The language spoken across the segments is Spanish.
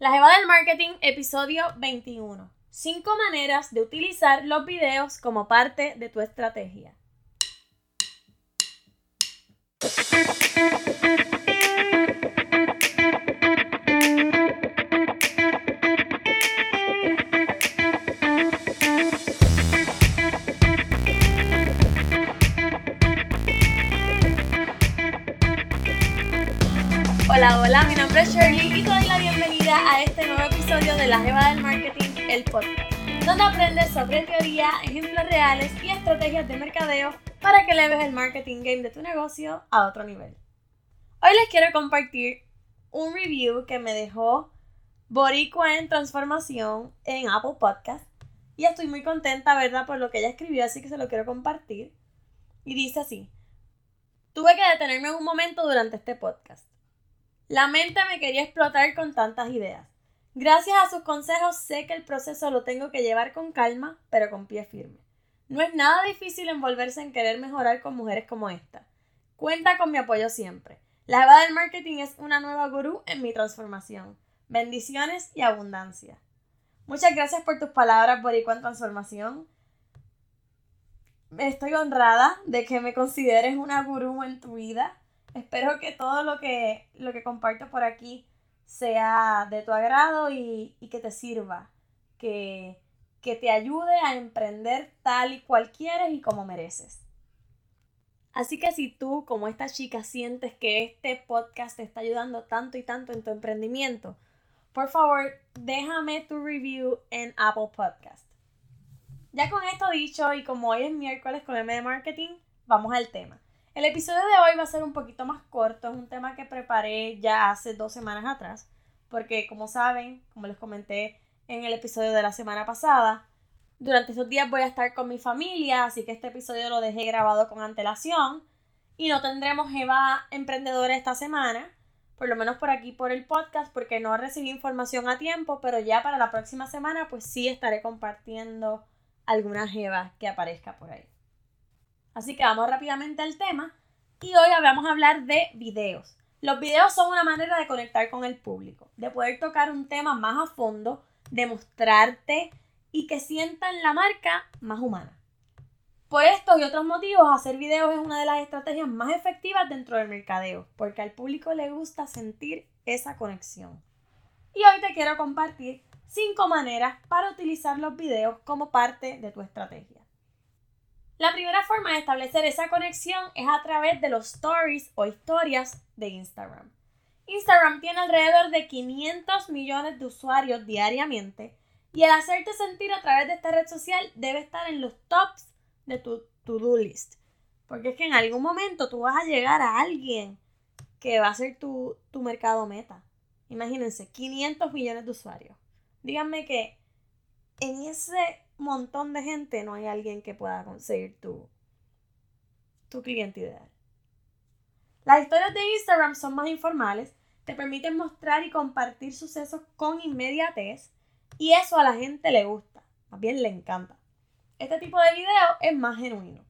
La Jeva del Marketing, episodio 21. 5 maneras de utilizar los videos como parte de tu estrategia. Hola, hola, mi nombre es Shirley y bienvenida a este nuevo episodio de La Jeva del Marketing, el podcast, donde aprendes sobre teoría, ejemplos reales y estrategias de mercadeo para que leves el marketing game de tu negocio a otro nivel. Hoy les quiero compartir un review que me dejó Boricua en Transformación en Apple Podcast y estoy muy contenta, ¿verdad?, por lo que ella escribió, así que se lo quiero compartir. Y dice así, tuve que detenerme un momento durante este podcast. La mente me quería explotar con tantas ideas. Gracias a sus consejos sé que el proceso lo tengo que llevar con calma, pero con pie firme. No es nada difícil envolverse en querer mejorar con mujeres como esta. Cuenta con mi apoyo siempre. La Eva del Marketing es una nueva gurú en mi transformación. Bendiciones y abundancia. Muchas gracias por tus palabras, Boricua Transformación. Estoy honrada de que me consideres una gurú en tu vida. Espero que todo lo que, lo que comparto por aquí sea de tu agrado y, que te sirva, que, que te ayude a emprender tal y cual quieres y como mereces. Así que si tú, como esta chica, sientes que este podcast te está ayudando tanto y tanto en tu emprendimiento, por favor, déjame tu review en Apple Podcast. Ya con esto dicho y como hoy es miércoles con M de Marketing, vamos al tema. El episodio de hoy va a ser un poquito más corto, es un tema que preparé ya hace dos semanas atrás, porque como saben, como les comenté en el episodio de la semana pasada, durante esos días voy a estar con mi familia, así que este episodio lo dejé grabado con antelación y no tendremos Eva Emprendedora esta semana, por lo menos por aquí por el podcast, porque no recibí información a tiempo, pero ya para la próxima semana pues sí estaré compartiendo alguna Eva que aparezca por ahí. Así que vamos rápidamente al tema y hoy vamos a hablar de videos. Los videos son una manera de conectar con el público, de poder tocar un tema más a fondo, de mostrarte y que sientan la marca más humana. Por estos y otros motivos, hacer videos es una de las estrategias más efectivas dentro del mercadeo, porque al público le gusta sentir esa conexión. Y hoy te quiero compartir 5 maneras para utilizar los videos como parte de tu estrategia. La primera forma de establecer esa conexión es a través de los stories o historias de Instagram. Instagram tiene alrededor de 500 millones de usuarios diariamente y el hacerte sentir a través de esta red social debe estar en los tops de tu to-do list. Porque es que en algún momento tú vas a llegar a alguien que va a ser tu, tu mercado meta. Imagínense, 500 millones de usuarios. Díganme que en ese montón de gente no hay alguien que pueda conseguir tu, tu cliente ideal. Las historias de Instagram son más informales, te permiten mostrar y compartir sucesos con inmediatez y eso a la gente le gusta, más bien le encanta. Este tipo de video es más genuino.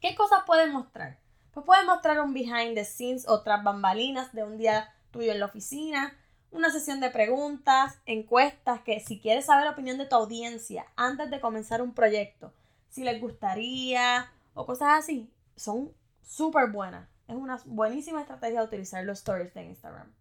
¿Qué cosas pueden mostrar? Pues pueden mostrar un behind the scenes o tras bambalinas de un día tuyo en la oficina, una sesión de preguntas, encuestas, que si quieres saber la opinión de tu audiencia antes de comenzar un proyecto, si les gustaría o cosas así, son súper buenas. Es una buenísima estrategia utilizar los stories de Instagram.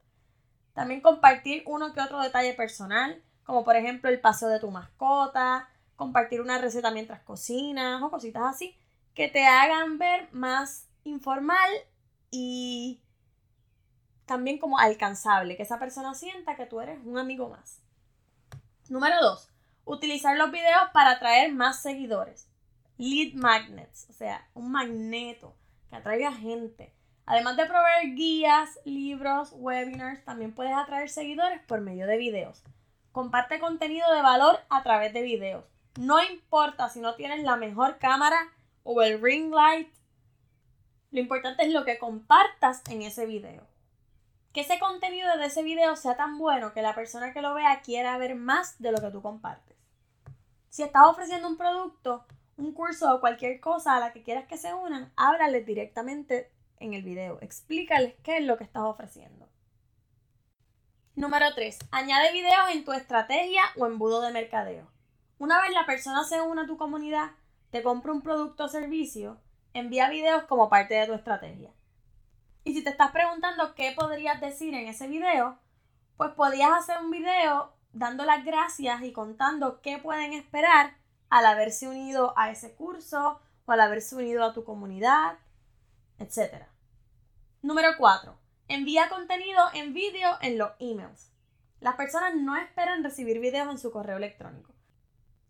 También compartir uno que otro detalle personal, como por ejemplo el paseo de tu mascota, compartir una receta mientras cocinas o cositas así, que te hagan ver más informal y también como alcanzable, que esa persona sienta que tú eres un amigo más. Número 2. Utilizar los videos para atraer más seguidores. Lead magnets, o sea, un magneto que atraiga gente. Además de proveer guías, libros, webinars, también puedes atraer seguidores por medio de videos. Comparte contenido de valor a través de videos. No importa si no tienes la mejor cámara o el ring light. Lo importante es lo que compartas en ese video que ese contenido de ese video sea tan bueno que la persona que lo vea quiera ver más de lo que tú compartes. Si estás ofreciendo un producto, un curso o cualquier cosa a la que quieras que se unan, háblales directamente en el video. Explícales qué es lo que estás ofreciendo. Número 3. Añade videos en tu estrategia o embudo de mercadeo. Una vez la persona se une a tu comunidad, te compra un producto o servicio, envía videos como parte de tu estrategia. Y si te estás preguntando qué podrías decir en ese video, pues podrías hacer un video dando las gracias y contando qué pueden esperar al haberse unido a ese curso o al haberse unido a tu comunidad, etc. Número 4. Envía contenido en vídeo en los emails. Las personas no esperan recibir videos en su correo electrónico.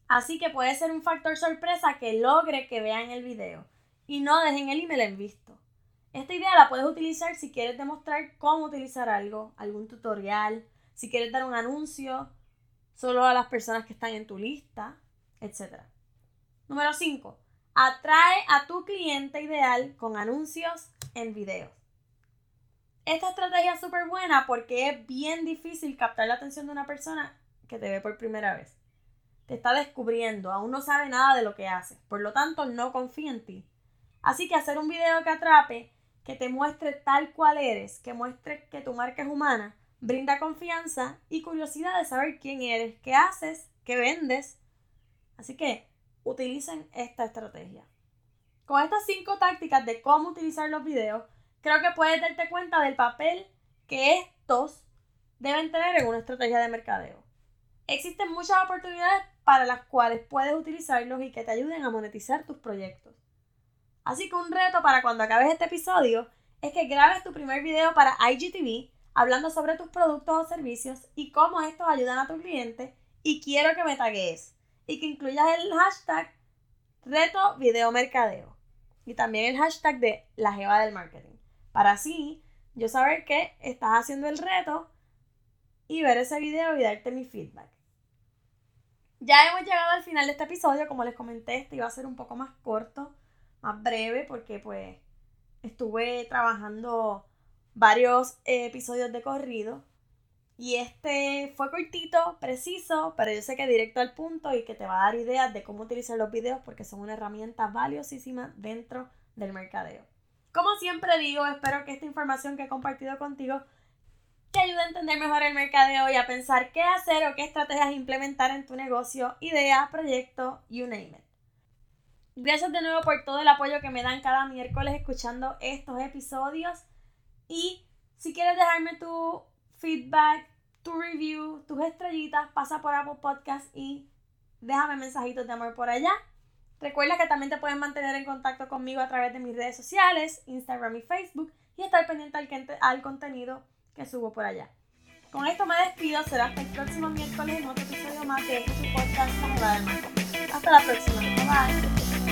Así que puede ser un factor sorpresa que logre que vean el video y no dejen el email en visto. Esta idea la puedes utilizar si quieres demostrar cómo utilizar algo, algún tutorial, si quieres dar un anuncio solo a las personas que están en tu lista, etc. Número 5. Atrae a tu cliente ideal con anuncios en videos. Esta estrategia es súper buena porque es bien difícil captar la atención de una persona que te ve por primera vez. Te está descubriendo, aún no sabe nada de lo que hace, por lo tanto no confía en ti. Así que hacer un video que atrape, que te muestre tal cual eres, que muestre que tu marca es humana, brinda confianza y curiosidad de saber quién eres, qué haces, qué vendes. Así que utilicen esta estrategia. Con estas cinco tácticas de cómo utilizar los videos, creo que puedes darte cuenta del papel que estos deben tener en una estrategia de mercadeo. Existen muchas oportunidades para las cuales puedes utilizarlos y que te ayuden a monetizar tus proyectos. Así que un reto para cuando acabes este episodio es que grabes tu primer video para IGTV hablando sobre tus productos o servicios y cómo estos ayudan a tu cliente y quiero que me tagues y que incluyas el hashtag reto video mercadeo y también el hashtag de la jeva del marketing para así yo saber que estás haciendo el reto y ver ese video y darte mi feedback. Ya hemos llegado al final de este episodio, como les comenté, este iba a ser un poco más corto, más breve, porque pues estuve trabajando varios episodios de corrido. Y este fue cortito, preciso, pero yo sé que directo al punto y que te va a dar ideas de cómo utilizar los videos porque son una herramienta valiosísima dentro del mercadeo. Como siempre digo, espero que esta información que he compartido contigo te ayude a entender mejor el mercadeo y a pensar qué hacer o qué estrategias implementar en tu negocio, idea, proyecto, you name it. Gracias de nuevo por todo el apoyo que me dan cada miércoles escuchando estos episodios. Y si quieres dejarme tu feedback, tu review, tus estrellitas, pasa por Apple Podcast y déjame mensajitos de amor por allá. Recuerda que también te puedes mantener en contacto conmigo a través de mis redes sociales, Instagram y Facebook, y estar pendiente al, contenido que subo por allá. Con esto me despido, será hasta el próximo miércoles en otro episodio más de este podcast Hasta la próxima, bye.